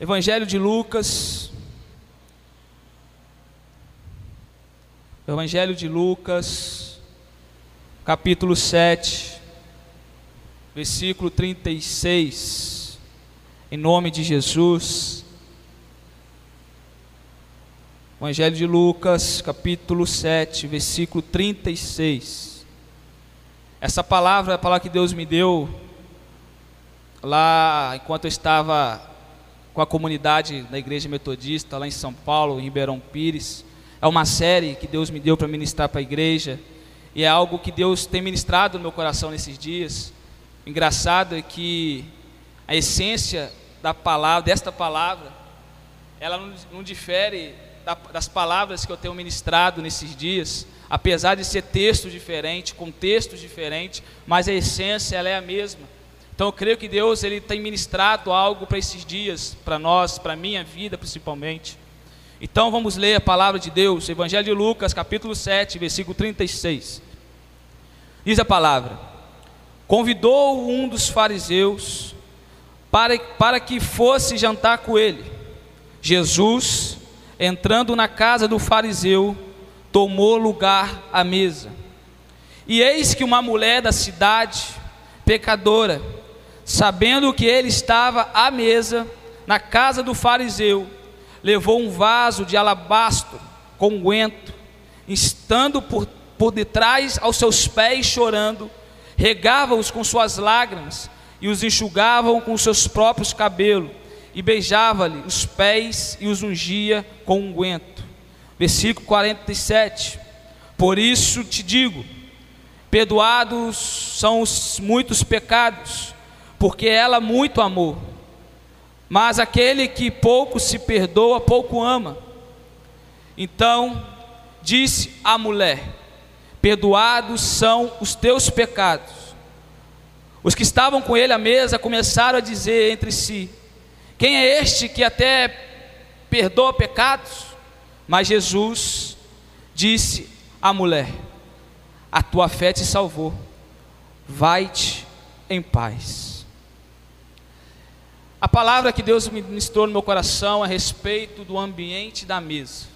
Evangelho de Lucas. Evangelho de Lucas, capítulo 7, versículo 36. Em nome de Jesus. Evangelho de Lucas, capítulo 7, versículo 36. Essa palavra é a palavra que Deus me deu lá enquanto eu estava com a comunidade da Igreja Metodista lá em São Paulo, em Ribeirão Pires. É uma série que Deus me deu para ministrar para a igreja e é algo que Deus tem ministrado no meu coração nesses dias. O engraçado é que a essência da palavra, desta palavra, ela não, não difere das palavras que eu tenho ministrado nesses dias, apesar de ser texto diferente, contextos diferentes, mas a essência ela é a mesma. Então eu creio que Deus ele tem ministrado algo para esses dias, para nós, para a minha vida principalmente. Então vamos ler a palavra de Deus, Evangelho de Lucas, capítulo 7, versículo 36. Diz a palavra: Convidou um dos fariseus para, para que fosse jantar com ele. Jesus entrando na casa do fariseu, tomou lugar à mesa. E eis que uma mulher da cidade, pecadora, sabendo que ele estava à mesa na casa do fariseu, levou um vaso de alabastro com unguento, estando por, por detrás aos seus pés chorando, regava-os com suas lágrimas e os enxugavam com seus próprios cabelos e beijava-lhe os pés e os ungia com unguento. Versículo 47. Por isso te digo: perdoados são os muitos pecados, porque ela muito amou. Mas aquele que pouco se perdoa, pouco ama. Então disse a mulher: Perdoados são os teus pecados. Os que estavam com ele à mesa começaram a dizer entre si: quem é este que até perdoa pecados? Mas Jesus disse à mulher: A tua fé te salvou, vai-te em paz. A palavra que Deus ministrou no meu coração a respeito do ambiente da mesa.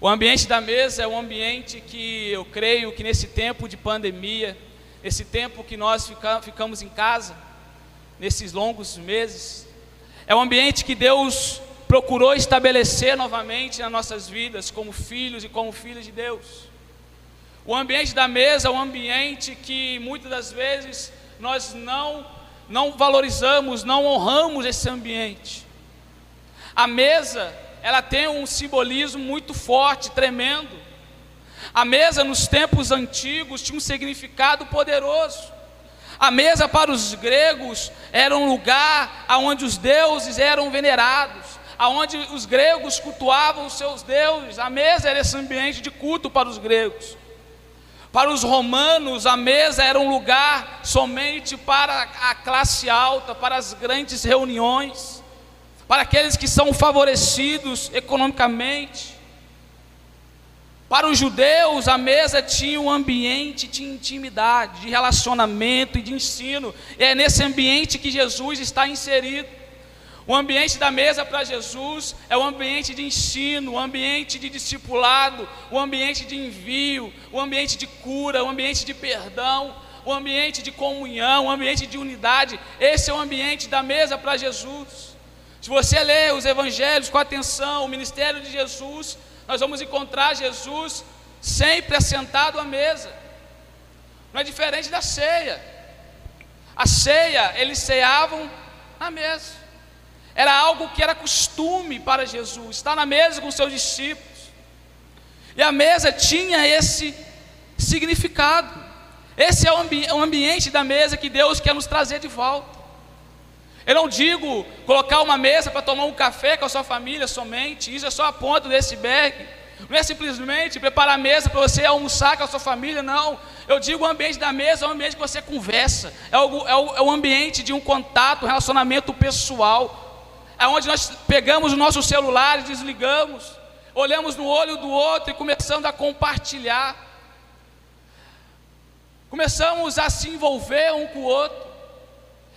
O ambiente da mesa é um ambiente que eu creio que nesse tempo de pandemia, esse tempo que nós ficamos em casa, nesses longos meses, é um ambiente que Deus procurou estabelecer novamente nas nossas vidas, como filhos e como filhos de Deus. O ambiente da mesa é um ambiente que muitas das vezes nós não, não valorizamos, não honramos esse ambiente. A mesa, ela tem um simbolismo muito forte, tremendo. A mesa nos tempos antigos tinha um significado poderoso. A mesa para os gregos era um lugar onde os deuses eram venerados, aonde os gregos cultuavam os seus deuses. A mesa era esse ambiente de culto para os gregos. Para os romanos, a mesa era um lugar somente para a classe alta, para as grandes reuniões, para aqueles que são favorecidos economicamente. Para os judeus, a mesa tinha um ambiente de intimidade, de relacionamento e de ensino. E é nesse ambiente que Jesus está inserido. O ambiente da mesa para Jesus é o ambiente de ensino, o ambiente de discipulado, o ambiente de envio, o ambiente de cura, o ambiente de perdão, o ambiente de comunhão, o ambiente de unidade. Esse é o ambiente da mesa para Jesus. Se você ler os evangelhos com atenção, o ministério de Jesus, nós vamos encontrar Jesus sempre assentado à mesa. Não é diferente da ceia. A ceia, eles ceavam na mesa. Era algo que era costume para Jesus, estar na mesa com seus discípulos. E a mesa tinha esse significado. Esse é o, ambi o ambiente da mesa que Deus quer nos trazer de volta. Eu não digo colocar uma mesa para tomar um café com a sua família somente, isso é só a ponta desse iceberg. Não é simplesmente preparar a mesa para você almoçar com a sua família, não. Eu digo o ambiente da mesa é o ambiente que você conversa, é o, é o, é o ambiente de um contato, um relacionamento pessoal, é onde nós pegamos o nosso celular e desligamos, olhamos no olho do outro e começamos a compartilhar, começamos a se envolver um com o outro.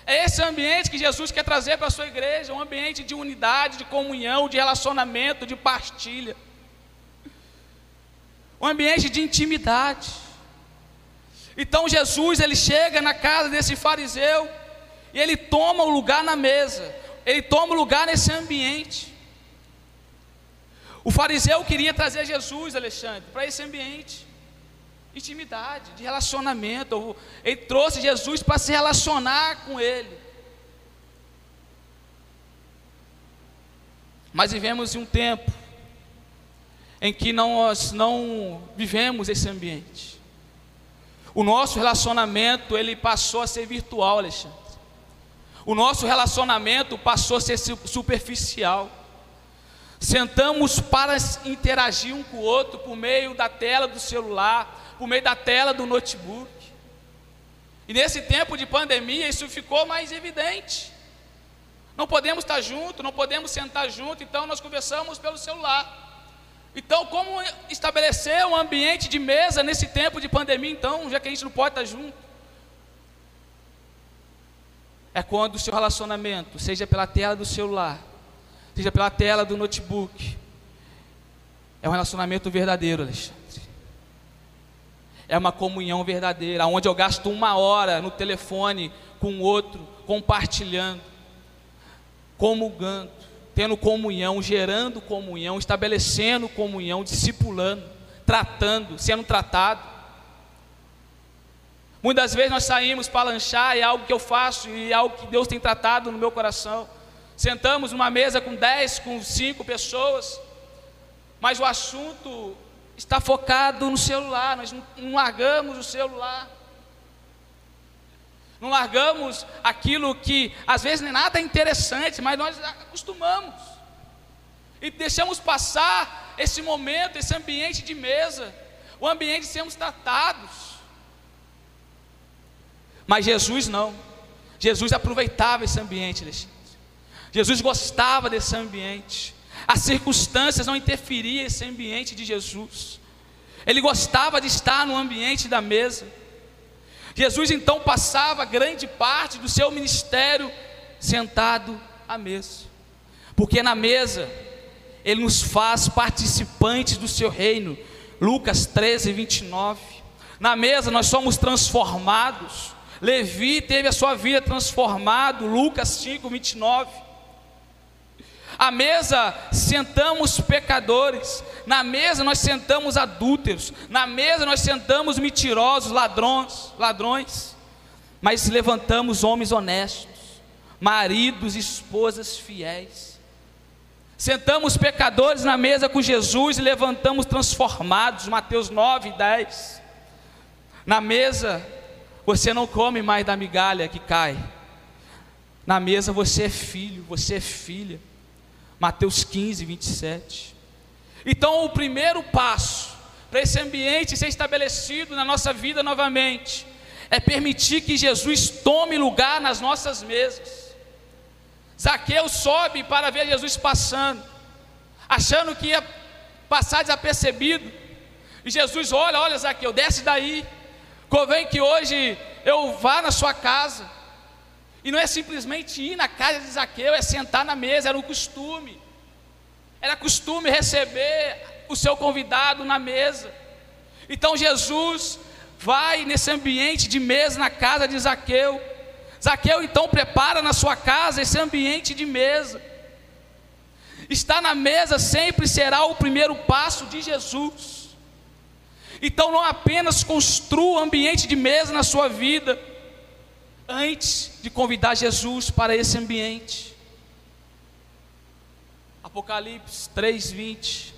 É esse ambiente que Jesus quer trazer para a sua igreja, um ambiente de unidade, de comunhão, de relacionamento, de partilha. Um ambiente de intimidade. Então Jesus, ele chega na casa desse fariseu e ele toma o lugar na mesa. Ele toma lugar nesse ambiente. O fariseu queria trazer Jesus, Alexandre, para esse ambiente intimidade, de relacionamento. Ele trouxe Jesus para se relacionar com Ele. Mas vivemos em um tempo em que nós não vivemos esse ambiente. O nosso relacionamento ele passou a ser virtual, Alexandre. O nosso relacionamento passou a ser superficial. Sentamos para interagir um com o outro por meio da tela do celular, por meio da tela do notebook. E nesse tempo de pandemia, isso ficou mais evidente. Não podemos estar juntos, não podemos sentar juntos, então nós conversamos pelo celular. Então, como estabelecer um ambiente de mesa nesse tempo de pandemia, então, já que a gente não pode estar junto? É quando o seu relacionamento, seja pela tela do celular, seja pela tela do notebook, é um relacionamento verdadeiro, Alexandre é uma comunhão verdadeira, onde eu gasto uma hora no telefone com o outro, compartilhando, comungando, tendo comunhão, gerando comunhão, estabelecendo comunhão, discipulando, tratando, sendo tratado. Muitas vezes nós saímos para lanchar, é algo que eu faço e é algo que Deus tem tratado no meu coração. Sentamos numa mesa com dez, com cinco pessoas, mas o assunto está focado no celular, nós não largamos o celular. Não largamos aquilo que às vezes nem nada é interessante, mas nós acostumamos. E deixamos passar esse momento, esse ambiente de mesa, o ambiente de sermos tratados. Mas Jesus não. Jesus aproveitava esse ambiente. Jesus gostava desse ambiente. As circunstâncias não interferiam nesse ambiente de Jesus. Ele gostava de estar no ambiente da mesa. Jesus então passava grande parte do seu ministério sentado à mesa. Porque na mesa ele nos faz participantes do seu reino. Lucas 13, 29. Na mesa nós somos transformados. Levi teve a sua vida transformada. Lucas 5, 29. À mesa sentamos pecadores, na mesa nós sentamos adúlteros, na mesa nós sentamos mentirosos, ladrões, ladrões, mas levantamos homens honestos, maridos e esposas fiéis. Sentamos pecadores na mesa com Jesus e levantamos transformados, Mateus 9, 10. Na mesa você não come mais da migalha que cai. Na mesa você é filho, você é filha. Mateus 15, 27. Então, o primeiro passo para esse ambiente ser estabelecido na nossa vida novamente é permitir que Jesus tome lugar nas nossas mesas. Zaqueu sobe para ver Jesus passando, achando que ia passar desapercebido. E Jesus olha, olha Zaqueu, desce daí. Convém que hoje eu vá na sua casa. E não é simplesmente ir na casa de Zaqueu, é sentar na mesa, era o costume. Era costume receber o seu convidado na mesa. Então Jesus vai nesse ambiente de mesa na casa de Zaqueu. Zaqueu então prepara na sua casa esse ambiente de mesa. Estar na mesa sempre será o primeiro passo de Jesus. Então não apenas construa ambiente de mesa na sua vida, antes de convidar Jesus para esse ambiente. Apocalipse 3:20.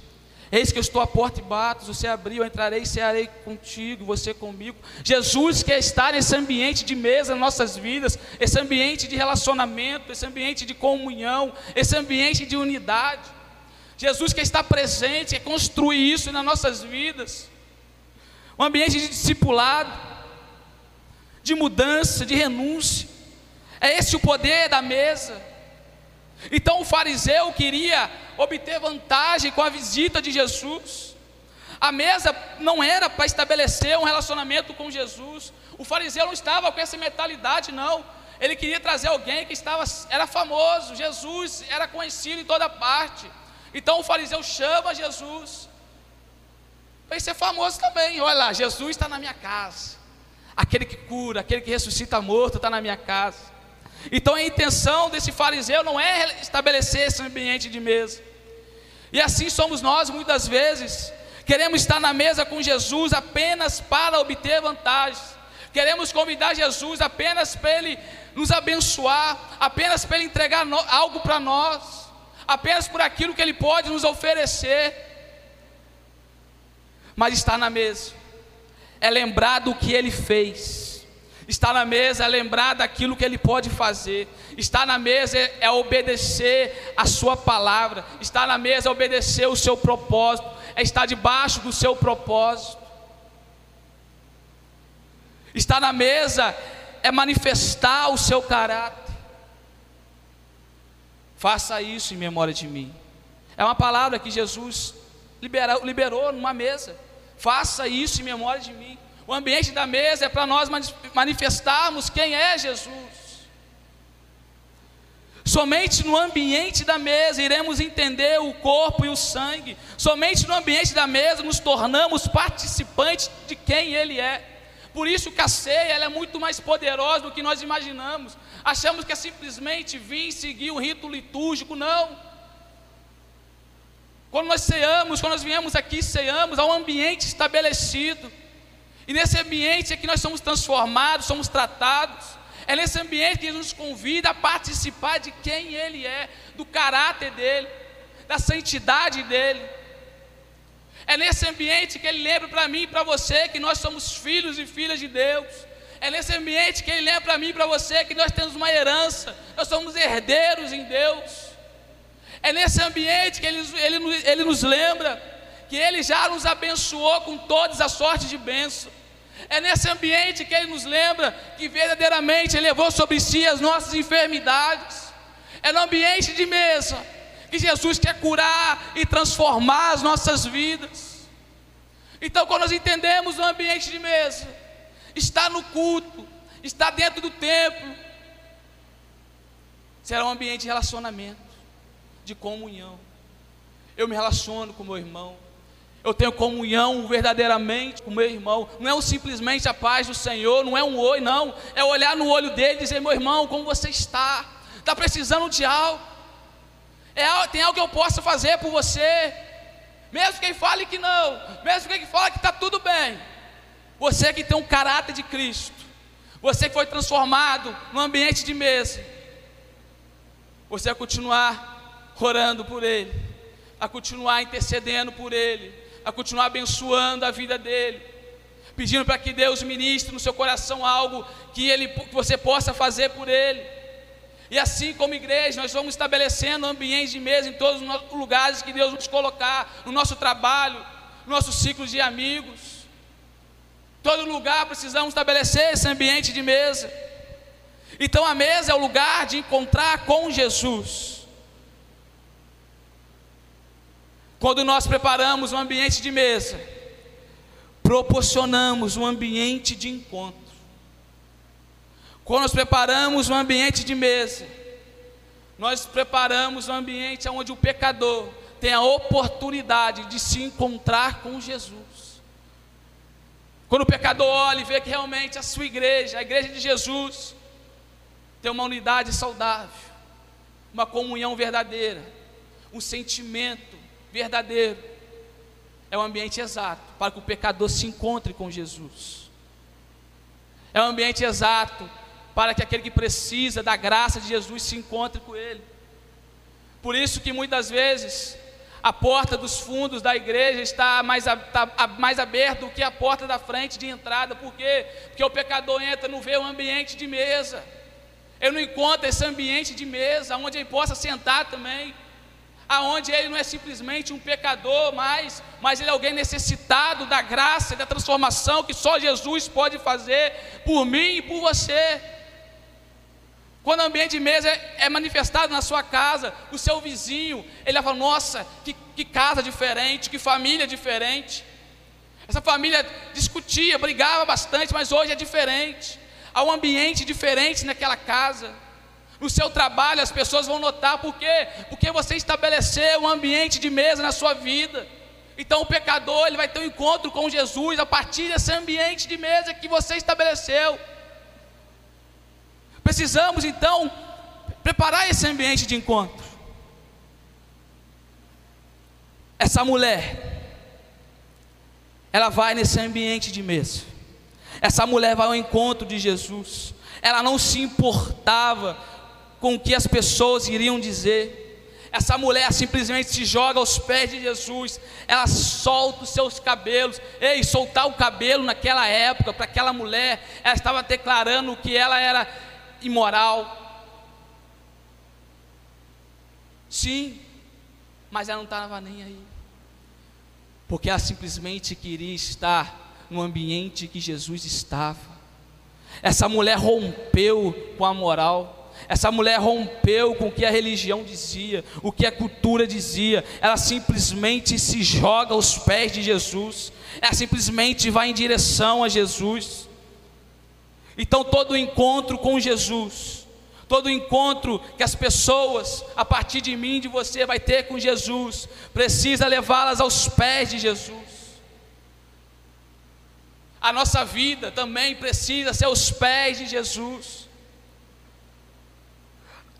Eis que eu estou à porta e bato, você abrir, eu entrarei e cearei contigo, você comigo. Jesus quer estar nesse ambiente de mesa nas nossas vidas, esse ambiente de relacionamento, esse ambiente de comunhão, esse ambiente de unidade. Jesus quer estar presente, quer construir isso nas nossas vidas. Um ambiente de discipulado, de mudança, de renúncia. É esse o poder da mesa. Então o fariseu queria obter vantagem com a visita de Jesus. A mesa não era para estabelecer um relacionamento com Jesus. O fariseu não estava com essa mentalidade, não. Ele queria trazer alguém que estava era famoso, Jesus era conhecido em toda parte. Então o fariseu chama Jesus. Vai ser famoso também. Olha lá, Jesus está na minha casa. Aquele que cura, aquele que ressuscita morto está na minha casa. Então a intenção desse fariseu não é estabelecer esse ambiente de mesa. E assim somos nós muitas vezes. Queremos estar na mesa com Jesus apenas para obter vantagens. Queremos convidar Jesus apenas para Ele nos abençoar, apenas para Ele entregar algo para nós, apenas por aquilo que Ele pode nos oferecer. Mas estar na mesa é lembrar do que Ele fez Estar na mesa é lembrar daquilo que Ele pode fazer. Estar na mesa é obedecer a Sua palavra. Estar na mesa é obedecer o seu propósito. É estar debaixo do seu propósito. Estar na mesa é manifestar o seu caráter. Faça isso em memória de mim. É uma palavra que Jesus liberou, liberou numa mesa. Faça isso em memória de mim. O ambiente da mesa é para nós manifestarmos quem é Jesus. Somente no ambiente da mesa iremos entender o corpo e o sangue. Somente no ambiente da mesa nos tornamos participantes de quem Ele é. Por isso que a ceia é muito mais poderosa do que nós imaginamos. Achamos que é simplesmente vir seguir um rito litúrgico. Não. Quando nós ceamos, quando nós viemos aqui ceamos, há um ambiente estabelecido. E nesse ambiente é que nós somos transformados, somos tratados. É nesse ambiente que Ele nos convida a participar de quem Ele é, do caráter dEle, da santidade dEle. É nesse ambiente que Ele lembra para mim e para você que nós somos filhos e filhas de Deus. É nesse ambiente que Ele lembra para mim e para você que nós temos uma herança, nós somos herdeiros em Deus. É nesse ambiente que Ele, ele, ele nos lembra que Ele já nos abençoou com todas as sortes de bênção. É nesse ambiente que Ele nos lembra que verdadeiramente Ele levou sobre si as nossas enfermidades. É no ambiente de mesa que Jesus quer curar e transformar as nossas vidas. Então, quando nós entendemos o ambiente de mesa, está no culto, está dentro do templo, será um ambiente de relacionamento, de comunhão. Eu me relaciono com meu irmão, eu tenho comunhão verdadeiramente com meu irmão. Não é simplesmente a paz do Senhor, não é um oi, não. É olhar no olho dele e dizer: meu irmão, como você está? Está precisando de algo? É, tem algo que eu possa fazer por você? Mesmo quem fale que não, mesmo quem fale que está tudo bem. Você que tem um caráter de Cristo, você que foi transformado no ambiente de mesa, você vai continuar orando por Ele, a continuar intercedendo por Ele a continuar abençoando a vida dele, pedindo para que Deus ministre no seu coração algo que, ele, que você possa fazer por ele. E assim como igreja, nós vamos estabelecendo ambientes de mesa em todos os lugares que Deus nos colocar, no nosso trabalho, no nosso ciclo de amigos. Todo lugar precisamos estabelecer esse ambiente de mesa. Então a mesa é o lugar de encontrar com Jesus. Quando nós preparamos um ambiente de mesa, proporcionamos um ambiente de encontro. Quando nós preparamos um ambiente de mesa, nós preparamos um ambiente onde o pecador tem a oportunidade de se encontrar com Jesus. Quando o pecador olha e vê que realmente a sua igreja, a igreja de Jesus, tem uma unidade saudável, uma comunhão verdadeira, um sentimento verdadeiro, é o ambiente exato para que o pecador se encontre com Jesus. É o ambiente exato para que aquele que precisa da graça de Jesus se encontre com Ele. Por isso que muitas vezes a porta dos fundos da igreja está mais, está mais aberta do que a porta da frente de entrada. Por quê? Porque o pecador entra, não vê o ambiente de mesa. Ele não encontra esse ambiente de mesa, onde ele possa sentar também aonde ele não é simplesmente um pecador mais, mas ele é alguém necessitado da graça e da transformação que só Jesus pode fazer por mim e por você. Quando o ambiente de mesa é, é manifestado na sua casa, o seu vizinho, ele fala: Nossa, que, que casa diferente, que família diferente. Essa família discutia, brigava bastante, mas hoje é diferente. há um ambiente diferente naquela casa. No seu trabalho as pessoas vão notar por quê? Porque você estabeleceu um ambiente de mesa na sua vida. Então o pecador ele vai ter um encontro com Jesus a partir desse ambiente de mesa que você estabeleceu. Precisamos então preparar esse ambiente de encontro. Essa mulher, ela vai nesse ambiente de mesa. Essa mulher vai ao encontro de Jesus. Ela não se importava com o que as pessoas iriam dizer. Essa mulher simplesmente se joga aos pés de Jesus, ela solta os seus cabelos. Ei, soltar o cabelo naquela época, para aquela mulher, ela estava declarando que ela era imoral. Sim, mas ela não estava nem aí, porque ela simplesmente queria estar no ambiente que Jesus estava. Essa mulher rompeu com a moral. Essa mulher rompeu com o que a religião dizia, o que a cultura dizia. Ela simplesmente se joga aos pés de Jesus. Ela simplesmente vai em direção a Jesus. Então, todo encontro com Jesus, todo encontro que as pessoas, a partir de mim, de você, vai ter com Jesus, precisa levá-las aos pés de Jesus. A nossa vida também precisa ser aos pés de Jesus.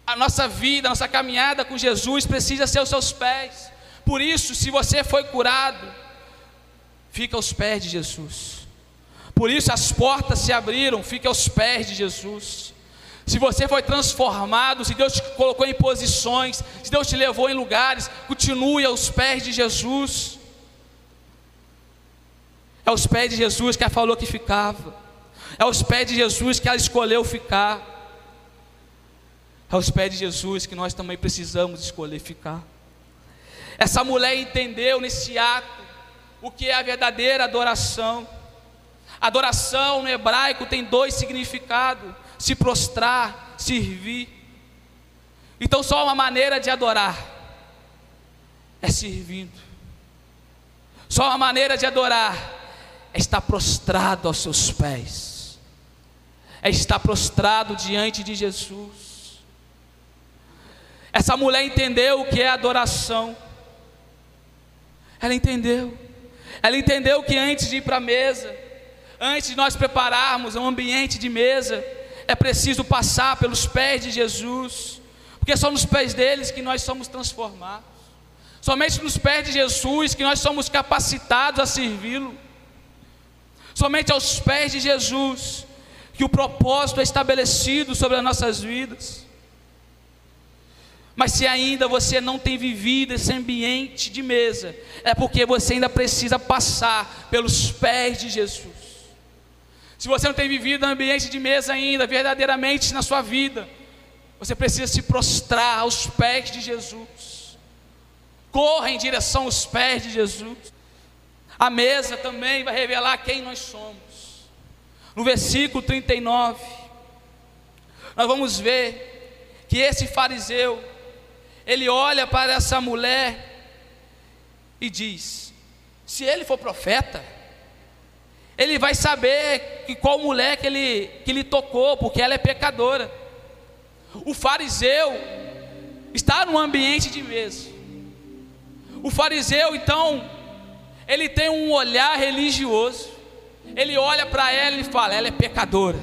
A nossa vida, a nossa caminhada com Jesus precisa ser aos seus pés. Por isso, se você foi curado, fica aos pés de Jesus. Por isso as portas se abriram, fica aos pés de Jesus. Se você foi transformado, se Deus te colocou em posições, se Deus te levou em lugares, continue aos pés de Jesus. É aos pés de Jesus que ela falou que ficava. É aos pés de Jesus que ela escolheu ficar aos pés de Jesus que nós também precisamos escolher ficar. Essa mulher entendeu nesse ato o que é a verdadeira adoração. Adoração no hebraico tem dois significados: se prostrar, servir. Então, só uma maneira de adorar é servindo. Só uma maneira de adorar é estar prostrado aos seus pés, é estar prostrado diante de Jesus. Essa mulher entendeu o que é adoração. Ela entendeu. Ela entendeu que antes de ir para a mesa, antes de nós prepararmos um ambiente de mesa, é preciso passar pelos pés de Jesus, porque são nos pés deles que nós somos transformados. Somente nos pés de Jesus que nós somos capacitados a servi-lo. Somente aos pés de Jesus que o propósito é estabelecido sobre as nossas vidas. Mas se ainda você não tem vivido esse ambiente de mesa, é porque você ainda precisa passar pelos pés de Jesus. Se você não tem vivido ambiente de mesa ainda, verdadeiramente na sua vida, você precisa se prostrar aos pés de Jesus. Corra em direção aos pés de Jesus. A mesa também vai revelar quem nós somos. No versículo 39, nós vamos ver que esse fariseu, ele olha para essa mulher e diz: se ele for profeta, ele vai saber que qual mulher que ele, que ele tocou, porque ela é pecadora. O fariseu está num ambiente de mesa. O fariseu, então, ele tem um olhar religioso. Ele olha para ela e fala: ela é pecadora.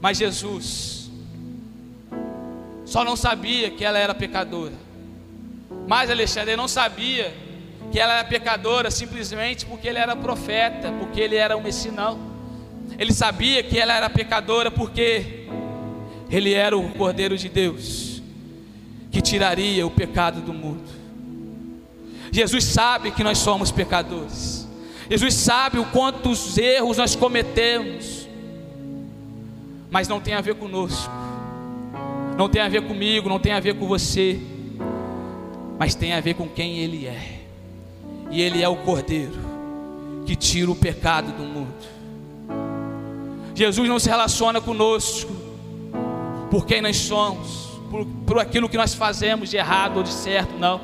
Mas Jesus, só não sabia que ela era pecadora. Mas Alexandre não sabia que ela era pecadora simplesmente porque ele era profeta, porque ele era um messinão. Ele sabia que ela era pecadora porque ele era o Cordeiro de Deus que tiraria o pecado do mundo. Jesus sabe que nós somos pecadores. Jesus sabe o quantos erros nós cometemos, mas não tem a ver conosco não tem a ver comigo, não tem a ver com você, mas tem a ver com quem Ele é. E Ele é o Cordeiro que tira o pecado do mundo. Jesus não se relaciona conosco por quem nós somos, por, por aquilo que nós fazemos de errado ou de certo, não.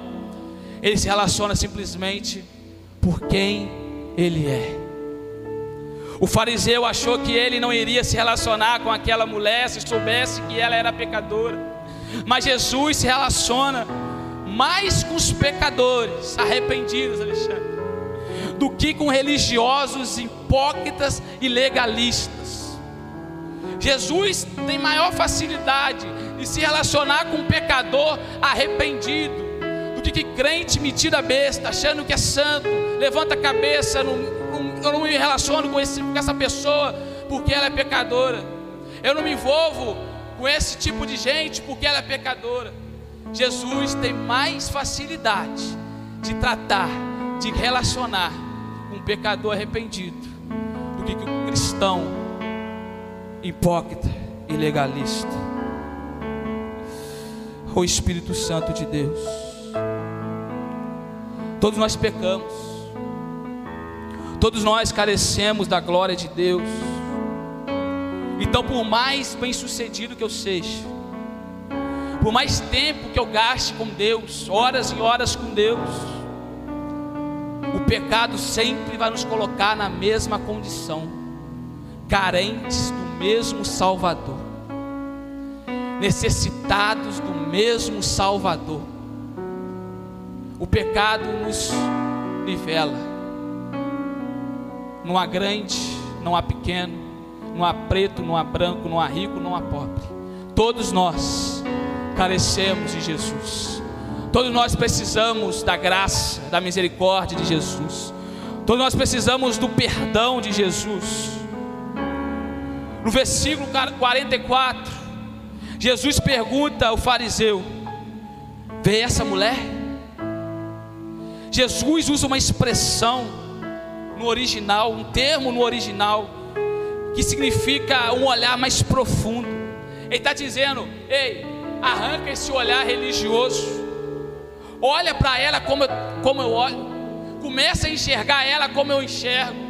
Ele se relaciona simplesmente por quem Ele é. O fariseu achou que ele não iria se relacionar com aquela mulher se soubesse que ela era pecadora. Mas Jesus se relaciona mais com os pecadores arrependidos, Alexandre, do que com religiosos hipócritas e legalistas. Jesus tem maior facilidade de se relacionar com um pecador arrependido do que, que crente metida besta, achando que é santo, levanta a cabeça, não, eu não me relaciono com, esse, com essa pessoa porque ela é pecadora. Eu não me envolvo com esse tipo de gente porque ela é pecadora. Jesus tem mais facilidade de tratar, de relacionar com um pecador arrependido do que com um cristão hipócrita e legalista. O Espírito Santo de Deus. Todos nós pecamos. Todos nós carecemos da glória de Deus. Então, por mais bem-sucedido que eu seja, por mais tempo que eu gaste com Deus, horas e horas com Deus, o pecado sempre vai nos colocar na mesma condição, carentes do mesmo Salvador, necessitados do mesmo Salvador. O pecado nos nivela, não há grande, não há pequeno, não há preto, não há branco, não há rico, não há pobre. Todos nós carecemos de Jesus. Todos nós precisamos da graça, da misericórdia de Jesus. Todos nós precisamos do perdão de Jesus. No versículo 44, Jesus pergunta ao fariseu: Vê essa mulher? Jesus usa uma expressão no original, um termo no original, que significa um olhar mais profundo. Ele está dizendo: ei, arranca esse olhar religioso, olha para ela como eu, como eu olho, começa a enxergar ela como eu enxergo.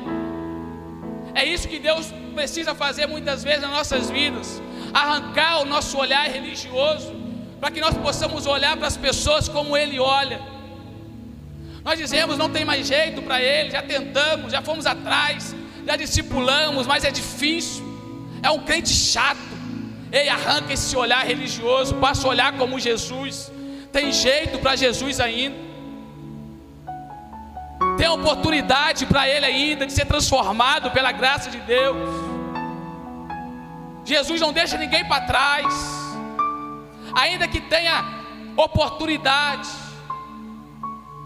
É isso que Deus precisa fazer muitas vezes nas nossas vidas, arrancar o nosso olhar religioso, para que nós possamos olhar para as pessoas como Ele olha. Nós dizemos não tem mais jeito para Ele, já tentamos, já fomos atrás, já discipulamos, mas é difícil. É um crente chato. Ei, arranca esse olhar religioso, passa a olhar como Jesus. Tem jeito para Jesus ainda. Tem oportunidade para ele ainda de ser transformado pela graça de Deus. Jesus não deixa ninguém para trás. Ainda que tenha oportunidade,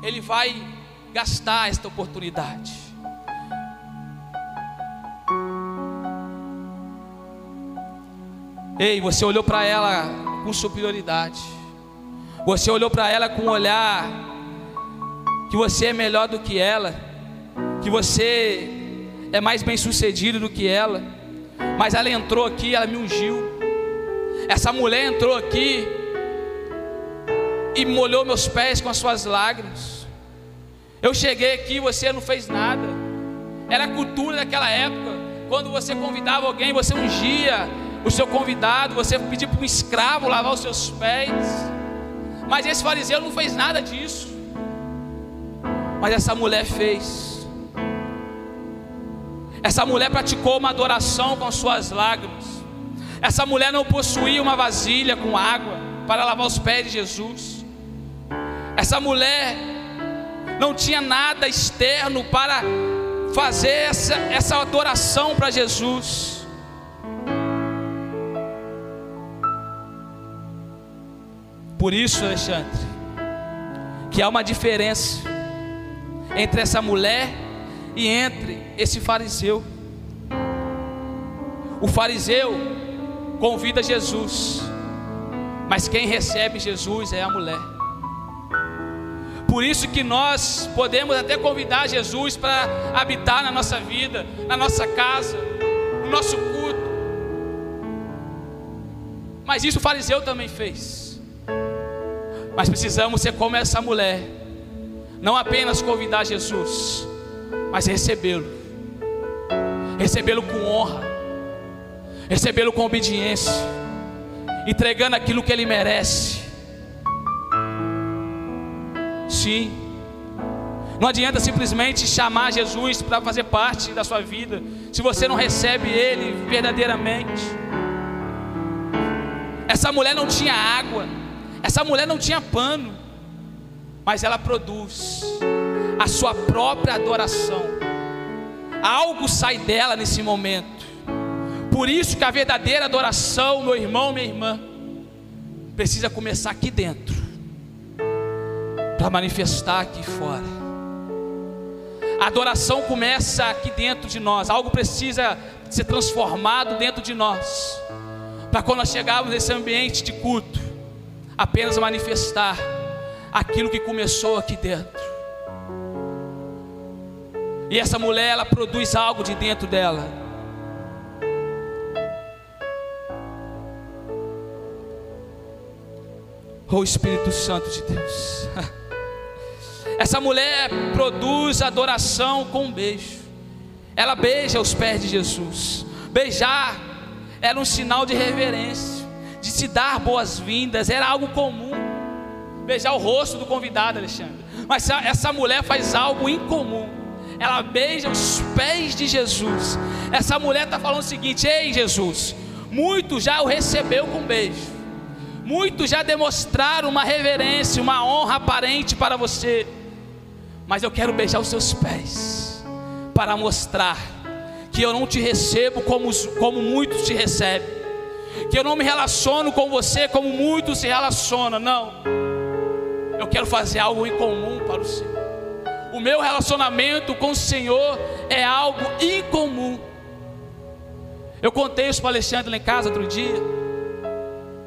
ele vai gastar esta oportunidade. Ei, você olhou para ela com superioridade. Você olhou para ela com um olhar que você é melhor do que ela, que você é mais bem sucedido do que ela. Mas ela entrou aqui, ela me ungiu. Essa mulher entrou aqui e molhou meus pés com as suas lágrimas. Eu cheguei aqui, você não fez nada. Era a cultura daquela época. Quando você convidava alguém, você ungia o seu convidado, você pedir para um escravo lavar os seus pés. Mas esse fariseu não fez nada disso. Mas essa mulher fez. Essa mulher praticou uma adoração com suas lágrimas. Essa mulher não possuía uma vasilha com água para lavar os pés de Jesus. Essa mulher não tinha nada externo para fazer essa, essa adoração para Jesus. Por isso, Alexandre, que há uma diferença entre essa mulher e entre esse fariseu. O fariseu convida Jesus, mas quem recebe Jesus é a mulher. Por isso que nós podemos até convidar Jesus para habitar na nossa vida, na nossa casa, no nosso culto. Mas isso o fariseu também fez. Mas precisamos ser como essa mulher. Não apenas convidar Jesus, mas recebê-lo. Recebê-lo com honra. Recebê-lo com obediência. Entregando aquilo que ele merece. Sim. Não adianta simplesmente chamar Jesus para fazer parte da sua vida, se você não recebe Ele verdadeiramente. Essa mulher não tinha água, essa mulher não tinha pano, mas ela produz a sua própria adoração. Algo sai dela nesse momento. Por isso que a verdadeira adoração, meu irmão, minha irmã, precisa começar aqui dentro, para manifestar aqui fora. A adoração começa aqui dentro de nós. Algo precisa ser transformado dentro de nós. Para quando nós chegarmos nesse ambiente de culto, apenas manifestar aquilo que começou aqui dentro. E essa mulher, ela produz algo de dentro dela. Oh Espírito Santo de Deus. Essa mulher produz adoração com um beijo. Ela beija os pés de Jesus. Beijar era um sinal de reverência, de se dar boas-vindas, era algo comum. Beijar o rosto do convidado, Alexandre. Mas essa mulher faz algo incomum. Ela beija os pés de Jesus. Essa mulher está falando o seguinte: Ei, Jesus, muito já o recebeu com beijo. Muitos já demonstraram uma reverência, uma honra aparente para você mas eu quero beijar os seus pés para mostrar que eu não te recebo como, como muitos te recebem, que eu não me relaciono com você como muitos se relacionam, não. Eu quero fazer algo em comum para o Senhor. O meu relacionamento com o Senhor é algo incomum. Eu contei isso para Alexandre lá em casa outro dia.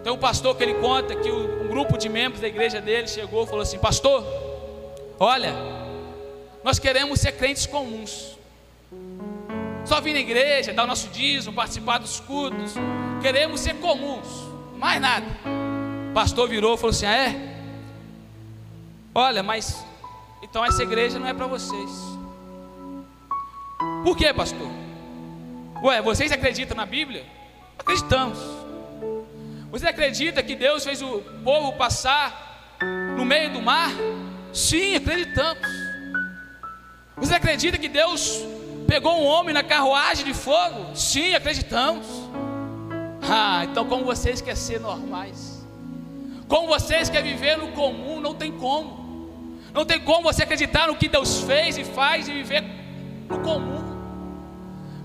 Tem um pastor que ele conta que um grupo de membros da igreja dele chegou e falou assim: Pastor, olha, nós queremos ser crentes comuns. Só vir na igreja, dar o nosso dízimo, participar dos cultos. Queremos ser comuns, mais nada. O pastor virou e falou assim: ah, é? Olha, mas então essa igreja não é para vocês. Por quê, pastor? Ué, vocês acreditam na Bíblia? Acreditamos. Você acredita que Deus fez o povo passar no meio do mar? Sim, acreditamos. Você acredita que Deus pegou um homem na carruagem de fogo? Sim, acreditamos. Ah, então como vocês querem ser normais? Como vocês querem viver no comum? Não tem como. Não tem como você acreditar no que Deus fez e faz e viver no comum.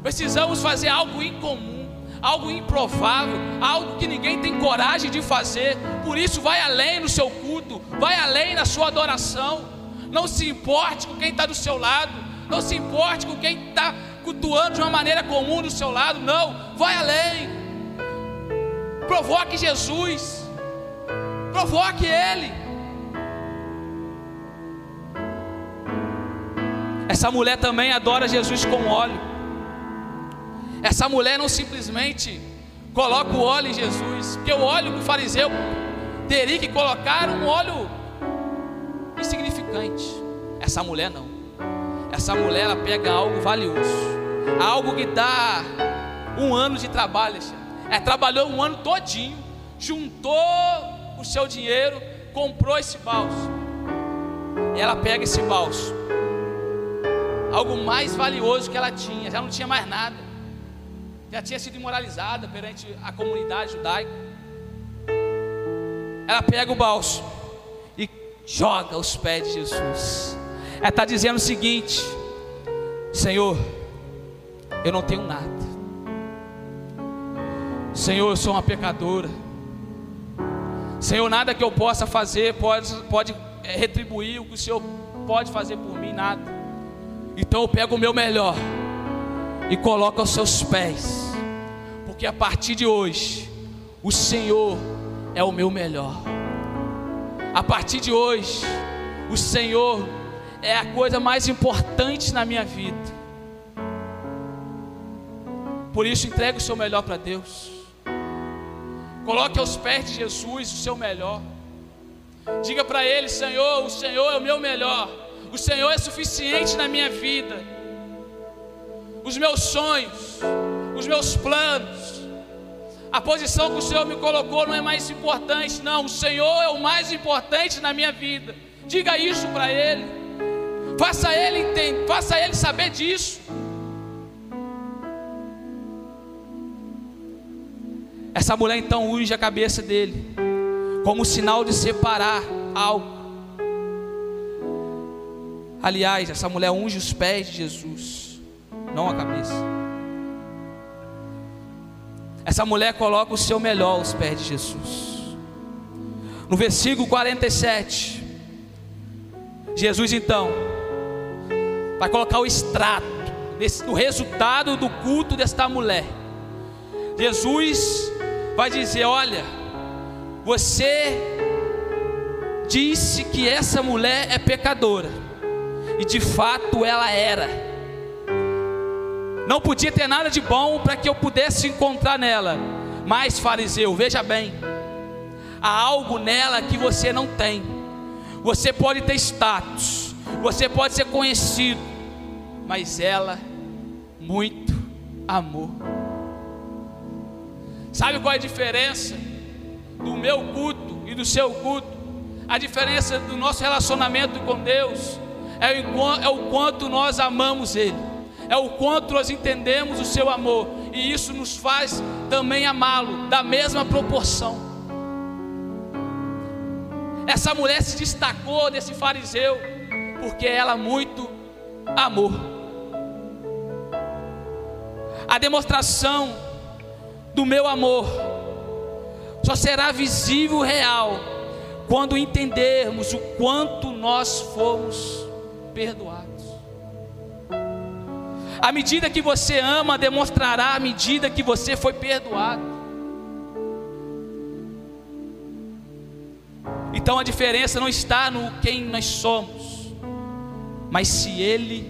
Precisamos fazer algo incomum, algo improvável, algo que ninguém tem coragem de fazer. Por isso, vai além no seu culto, vai além na sua adoração. Não se importe com quem está do seu lado. Não se importe com quem está cultuando de uma maneira comum do seu lado. Não, vai além. Provoque Jesus. Provoque Ele. Essa mulher também adora Jesus com óleo. Essa mulher não simplesmente coloca o óleo em Jesus, porque o óleo que o fariseu teria que colocar um óleo insignificante. Essa mulher não. Essa mulher ela pega algo valioso, algo que dá um ano de trabalho. É trabalhou um ano todinho, juntou o seu dinheiro, comprou esse balso. Ela pega esse balso, algo mais valioso que ela tinha, já não tinha mais nada, já tinha sido imoralizada perante a comunidade judaica. Ela pega o balso joga aos pés de Jesus. É estar tá dizendo o seguinte: Senhor, eu não tenho nada. Senhor, eu sou uma pecadora. Senhor, nada que eu possa fazer pode, pode é, retribuir o que o Senhor pode fazer por mim, nada. Então eu pego o meu melhor e coloco aos seus pés, porque a partir de hoje, o Senhor é o meu melhor. A partir de hoje, o Senhor é a coisa mais importante na minha vida. Por isso, entregue o seu melhor para Deus. Coloque aos pés de Jesus o seu melhor. Diga para Ele: Senhor, o Senhor é o meu melhor. O Senhor é suficiente na minha vida. Os meus sonhos, os meus planos, a posição que o Senhor me colocou não é mais importante, não. O Senhor é o mais importante na minha vida. Diga isso para Ele. Faça ele entender, faça ele saber disso. Essa mulher então unge a cabeça dele, como sinal de separar algo. Aliás, essa mulher unge os pés de Jesus, não a cabeça. Essa mulher coloca o seu melhor aos pés de Jesus. No versículo 47, Jesus então vai colocar o extrato, o resultado do culto desta mulher. Jesus vai dizer: Olha, você disse que essa mulher é pecadora, e de fato ela era. Não podia ter nada de bom para que eu pudesse encontrar nela, mas fariseu, veja bem, há algo nela que você não tem. Você pode ter status, você pode ser conhecido, mas ela muito amor. Sabe qual é a diferença do meu culto e do seu culto? A diferença do nosso relacionamento com Deus é o, é o quanto nós amamos Ele, é o quanto nós entendemos o seu amor, e isso nos faz também amá-lo da mesma proporção. Essa mulher se destacou desse fariseu, porque ela muito amou a demonstração do meu amor só será visível real quando entendermos o quanto nós fomos perdoados. A medida que você ama demonstrará a medida que você foi perdoado. Então a diferença não está no quem nós somos, mas se Ele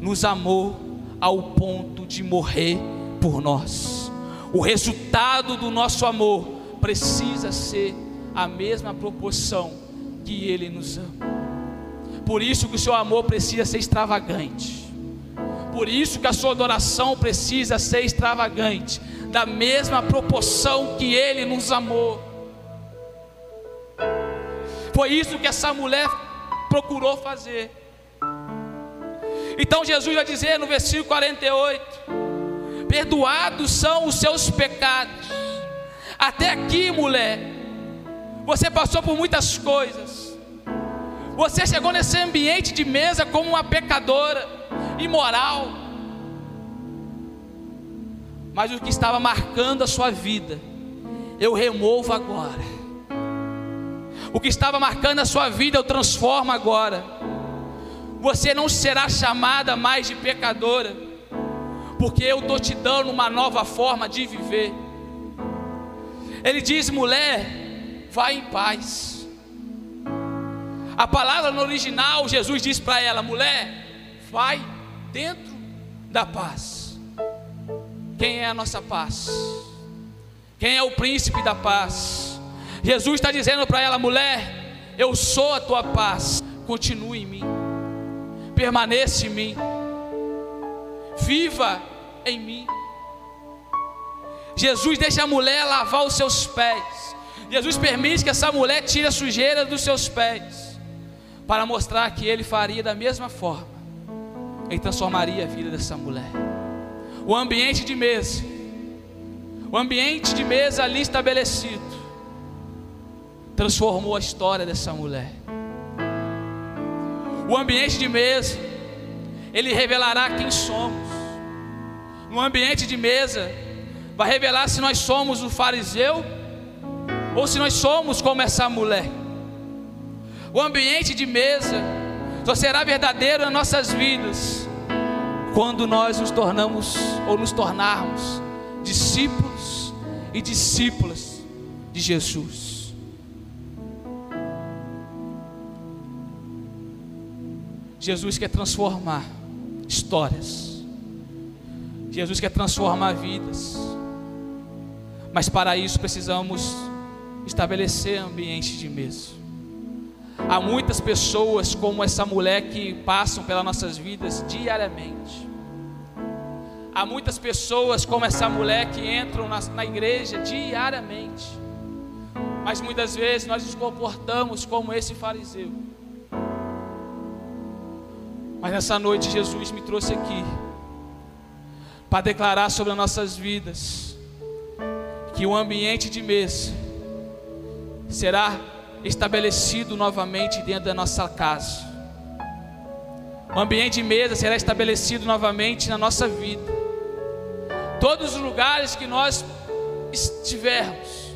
nos amou ao ponto de morrer por nós. O resultado do nosso amor precisa ser a mesma proporção que Ele nos ama. Por isso que o seu amor precisa ser extravagante. Por isso que a sua adoração precisa ser extravagante, da mesma proporção que Ele nos amou. Foi isso que essa mulher procurou fazer. Então Jesus vai dizer no versículo 48: Perdoados são os seus pecados. Até aqui, mulher, você passou por muitas coisas. Você chegou nesse ambiente de mesa como uma pecadora, imoral. Mas o que estava marcando a sua vida, eu removo agora. O que estava marcando a sua vida, eu transformo agora você não será chamada mais de pecadora, porque eu estou te dando uma nova forma de viver. Ele diz: mulher, vai em paz. A palavra no original, Jesus diz para ela: mulher, vai dentro da paz. Quem é a nossa paz? Quem é o príncipe da paz? Jesus está dizendo para ela: mulher, eu sou a tua paz, continue em mim permaneça em mim, viva em mim. Jesus deixa a mulher lavar os seus pés. Jesus permite que essa mulher tire a sujeira dos seus pés, para mostrar que ele faria da mesma forma, ele transformaria a vida dessa mulher. O ambiente de mesa, o ambiente de mesa ali estabelecido, transformou a história dessa mulher o ambiente de mesa, ele revelará quem somos. No ambiente de mesa, vai revelar se nós somos o fariseu ou se nós somos como essa mulher. O ambiente de mesa só será verdadeiro nas nossas vidas quando nós nos tornamos ou nos tornarmos discípulos e discípulas de Jesus. Jesus quer transformar histórias. Jesus quer transformar vidas. Mas para isso precisamos estabelecer ambiente de mesa. Há muitas pessoas como essa mulher que passam pelas nossas vidas diariamente. Há muitas pessoas como essa mulher que entram na, na igreja diariamente. Mas muitas vezes nós nos comportamos como esse fariseu Mas nessa noite Jesus me trouxe aqui para declarar sobre as nossas vidas que o ambiente de mesa será estabelecido novamente dentro da nossa casa. O ambiente de mesa será estabelecido novamente na nossa vida. Todos os lugares que nós estivermos,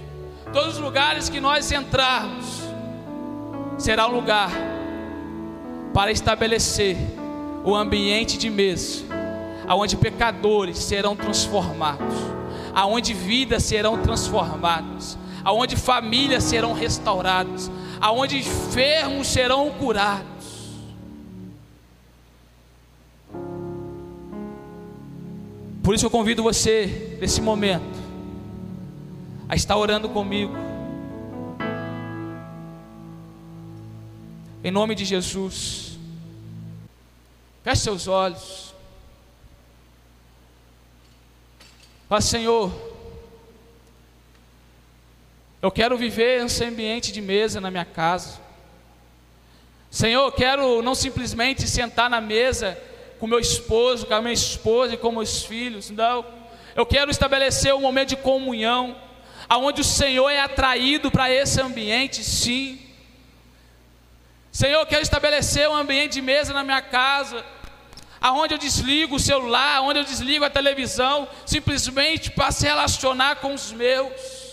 todos os lugares que nós entrarmos, será um lugar para estabelecer o ambiente de mesa, aonde pecadores serão transformados, aonde vidas serão transformadas, aonde famílias serão restauradas, aonde enfermos serão curados. Por isso eu convido você, nesse momento, a estar orando comigo. Em nome de Jesus. Feche seus olhos. Fala, Senhor, eu quero viver nesse ambiente de mesa na minha casa. Senhor, eu quero não simplesmente sentar na mesa com meu esposo, com a minha esposa e com meus filhos. Não. Eu quero estabelecer um momento de comunhão, aonde o Senhor é atraído para esse ambiente, sim. Senhor, eu quero estabelecer um ambiente de mesa na minha casa, aonde eu desligo o celular, aonde eu desligo a televisão, simplesmente para se relacionar com os meus.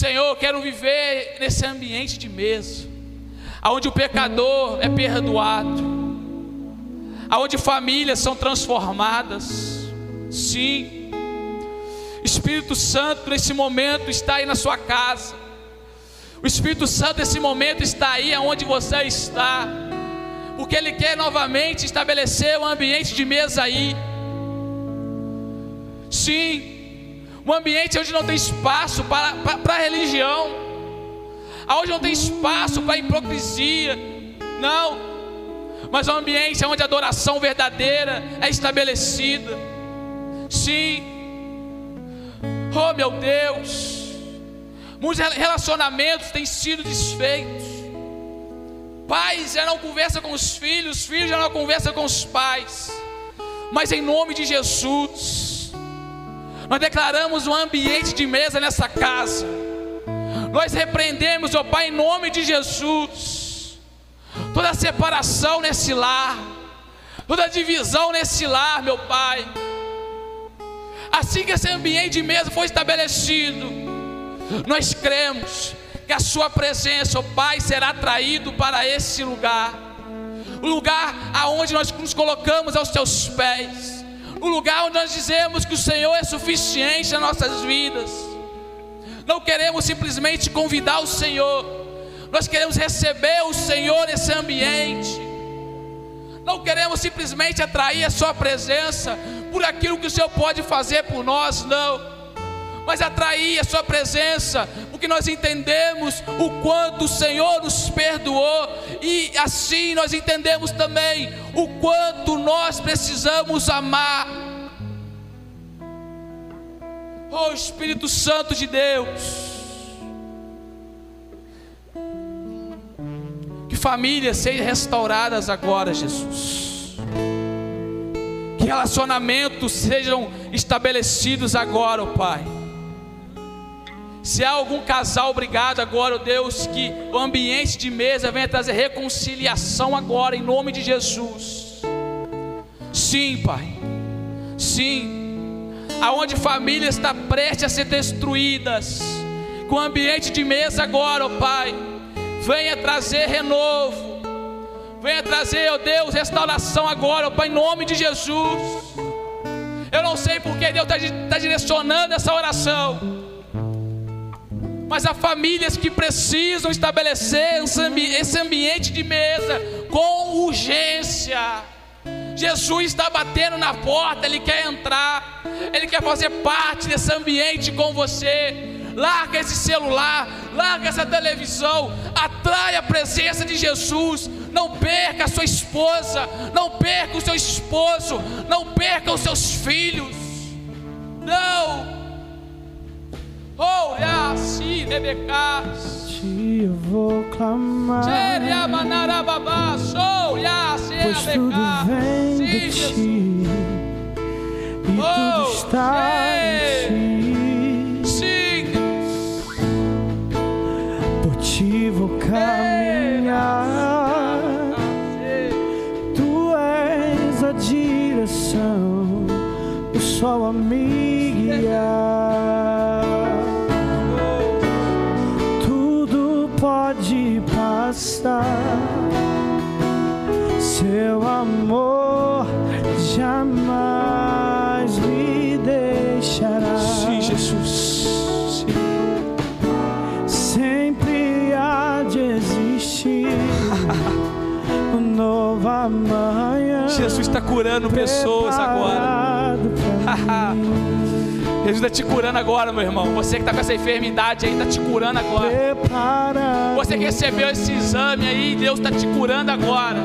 Senhor, eu quero viver nesse ambiente de mesa, aonde o pecador é perdoado aonde famílias são transformadas. Sim. Espírito Santo nesse momento está aí na sua casa. O Espírito Santo nesse momento está aí aonde você está. Porque ele quer novamente estabelecer um ambiente de mesa aí. Sim. Um ambiente onde não tem espaço para, para, para religião. Onde não tem espaço para hipocrisia. Não mas é um ambiente onde a adoração verdadeira é estabelecida. Sim, oh meu Deus, muitos relacionamentos têm sido desfeitos. Pais já não conversam com os filhos, filhos já não conversam com os pais. Mas em nome de Jesus, nós declaramos um ambiente de mesa nessa casa. Nós repreendemos, ó Pai, em nome de Jesus toda separação nesse lar, toda divisão nesse lar, meu Pai. Assim que esse ambiente de mesa foi estabelecido, nós cremos que a Sua presença, ó Pai, será traído para esse lugar, o lugar aonde nós nos colocamos aos Teus pés, o lugar onde nós dizemos que o Senhor é suficiente nas nossas vidas. Não queremos simplesmente convidar o Senhor nós queremos receber o Senhor nesse ambiente. Não queremos simplesmente atrair a Sua presença por aquilo que o Senhor pode fazer por nós, não. Mas atrair a Sua presença, porque nós entendemos o quanto o Senhor nos perdoou, e assim nós entendemos também o quanto nós precisamos amar. Oh Espírito Santo de Deus. famílias sejam restauradas agora, Jesus. Que relacionamentos sejam estabelecidos agora, oh Pai. Se há algum casal obrigado agora, oh Deus, que o ambiente de mesa venha trazer reconciliação agora, em nome de Jesus. Sim, Pai. Sim. Aonde família está prestes a ser destruídas, com o ambiente de mesa agora, oh Pai Venha trazer renovo. Venha trazer, oh Deus, restauração agora, ó Pai, em nome de Jesus. Eu não sei porque Deus está tá direcionando essa oração. Mas há famílias que precisam estabelecer esse ambiente de mesa com urgência. Jesus está batendo na porta, Ele quer entrar, Ele quer fazer parte desse ambiente com você larga esse celular, larga essa televisão, atrai a presença de Jesus. Não perca a sua esposa, não perca o seu esposo, não perca os seus filhos. Não. Assim, bebecás. ti eu vou clamar. Xeriamanarababá, sou, ya, Pois tudo vem de ti e Oh, tudo está em ti. Sim, Por ti vou caminhar. Tu és a direção, o sol a me guiar. Passar, seu amor jamais me deixará. Sim, Jesus. Sim. sempre há de existir um novo amanhã. Jesus está curando pessoas agora. Jesus está te curando agora, meu irmão. Você que está com essa enfermidade aí, está te curando agora. Você que recebeu esse exame aí, Deus está te curando agora.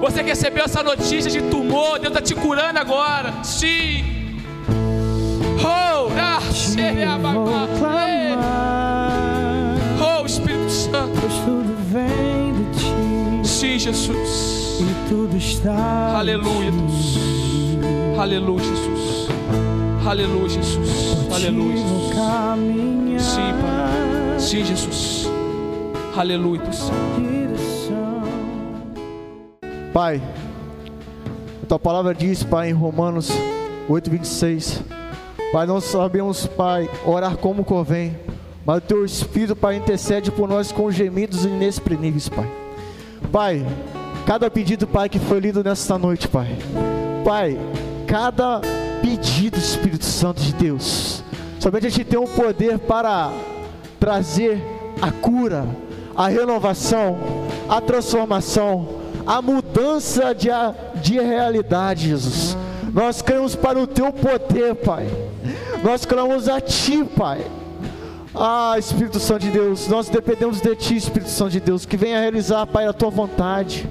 Você que recebeu essa notícia de tumor, Deus está te curando agora. Sim. Oh, ah, oh, Espírito Santo. pois tudo vem de ti Sim, Jesus. e tudo está. Aleluia, Deus. Aleluia, Jesus. Aleluia, Jesus. Aleluia, Jesus. Sim, Pai. Sim, Jesus. Aleluia. Direção. Pai, a tua palavra diz, Pai, em Romanos 8, 26. Pai, nós sabemos, Pai, orar como convém, mas o teu Espírito, Pai, intercede por nós com gemidos inexprimíveis, Pai. Pai, cada pedido, Pai, que foi lido nesta noite, Pai. Pai, cada pedido, Espírito Santo de Deus, somente a gente tem o poder para trazer a cura, a renovação, a transformação, a mudança de, de realidade, Jesus. Nós cremos para o teu poder, Pai. Nós clamamos a Ti, Pai. Ah, Espírito Santo de Deus, nós dependemos de Ti, Espírito Santo de Deus, que venha realizar, Pai, a Tua vontade,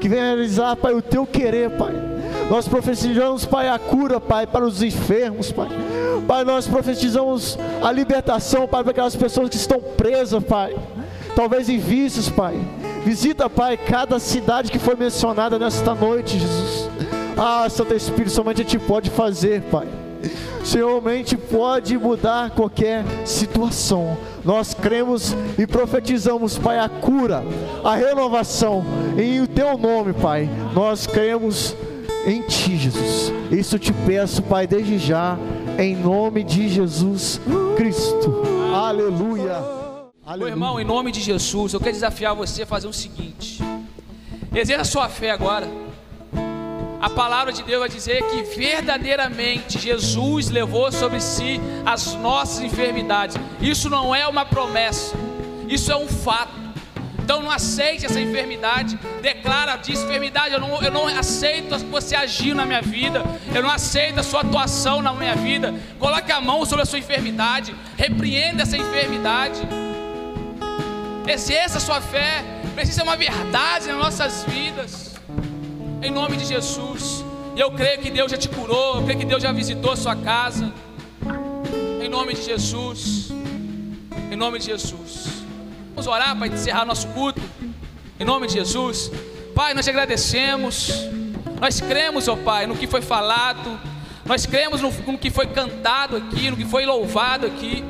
que venha realizar, Pai, o Teu querer, Pai. Nós profetizamos, Pai, a cura, Pai, para os enfermos, Pai. Pai, nós profetizamos a libertação, Pai, para aquelas pessoas que estão presas, Pai. Talvez em vícios, Pai. Visita, Pai, cada cidade que foi mencionada nesta noite, Jesus. Ah, Santo Espírito, somente a Ti pode fazer, Pai. Senhor, pode mudar qualquer situação. Nós cremos e profetizamos, Pai, a cura, a renovação em Teu nome, Pai. Nós cremos em Ti, Jesus. Isso eu te peço, Pai, desde já, em nome de Jesus Cristo. Aleluia. Meu Aleluia. irmão, em nome de Jesus, eu quero desafiar você a fazer o seguinte: exerça a sua fé agora. A palavra de Deus vai dizer que verdadeiramente Jesus levou sobre si as nossas enfermidades. Isso não é uma promessa, isso é um fato. Então não aceite essa enfermidade, declara, diz enfermidade, eu não, eu não aceito você agiu na minha vida, eu não aceito a sua atuação na minha vida. Coloque a mão sobre a sua enfermidade, repreenda essa enfermidade. Exerça a sua fé, precisa ser uma verdade nas nossas vidas. Em nome de Jesus. E eu creio que Deus já te curou, eu creio que Deus já visitou a sua casa. Em nome de Jesus. Em nome de Jesus. Vamos orar para encerrar nosso culto. Em nome de Jesus. Pai, nós te agradecemos. Nós cremos, ó Pai, no que foi falado. Nós cremos no, no que foi cantado aqui, no que foi louvado aqui.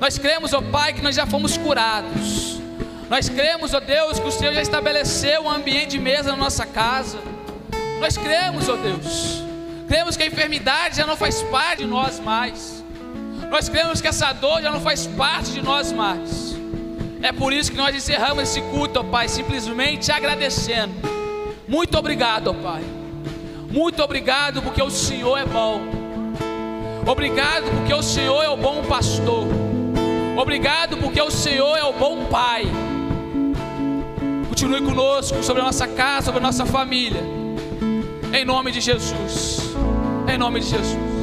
Nós cremos, ó Pai, que nós já fomos curados. Nós cremos, ó Deus, que o Senhor já estabeleceu um ambiente de mesa na nossa casa. Nós cremos, ó Deus. Cremos que a enfermidade já não faz parte de nós mais. Nós cremos que essa dor já não faz parte de nós mais. É por isso que nós encerramos esse culto, ó Pai, simplesmente agradecendo. Muito obrigado, ó Pai. Muito obrigado porque o Senhor é bom. Obrigado porque o Senhor é o bom pastor. Obrigado porque o Senhor é o bom Pai. Continue conosco sobre a nossa casa, sobre a nossa família. Em nome de Jesus. Em nome de Jesus.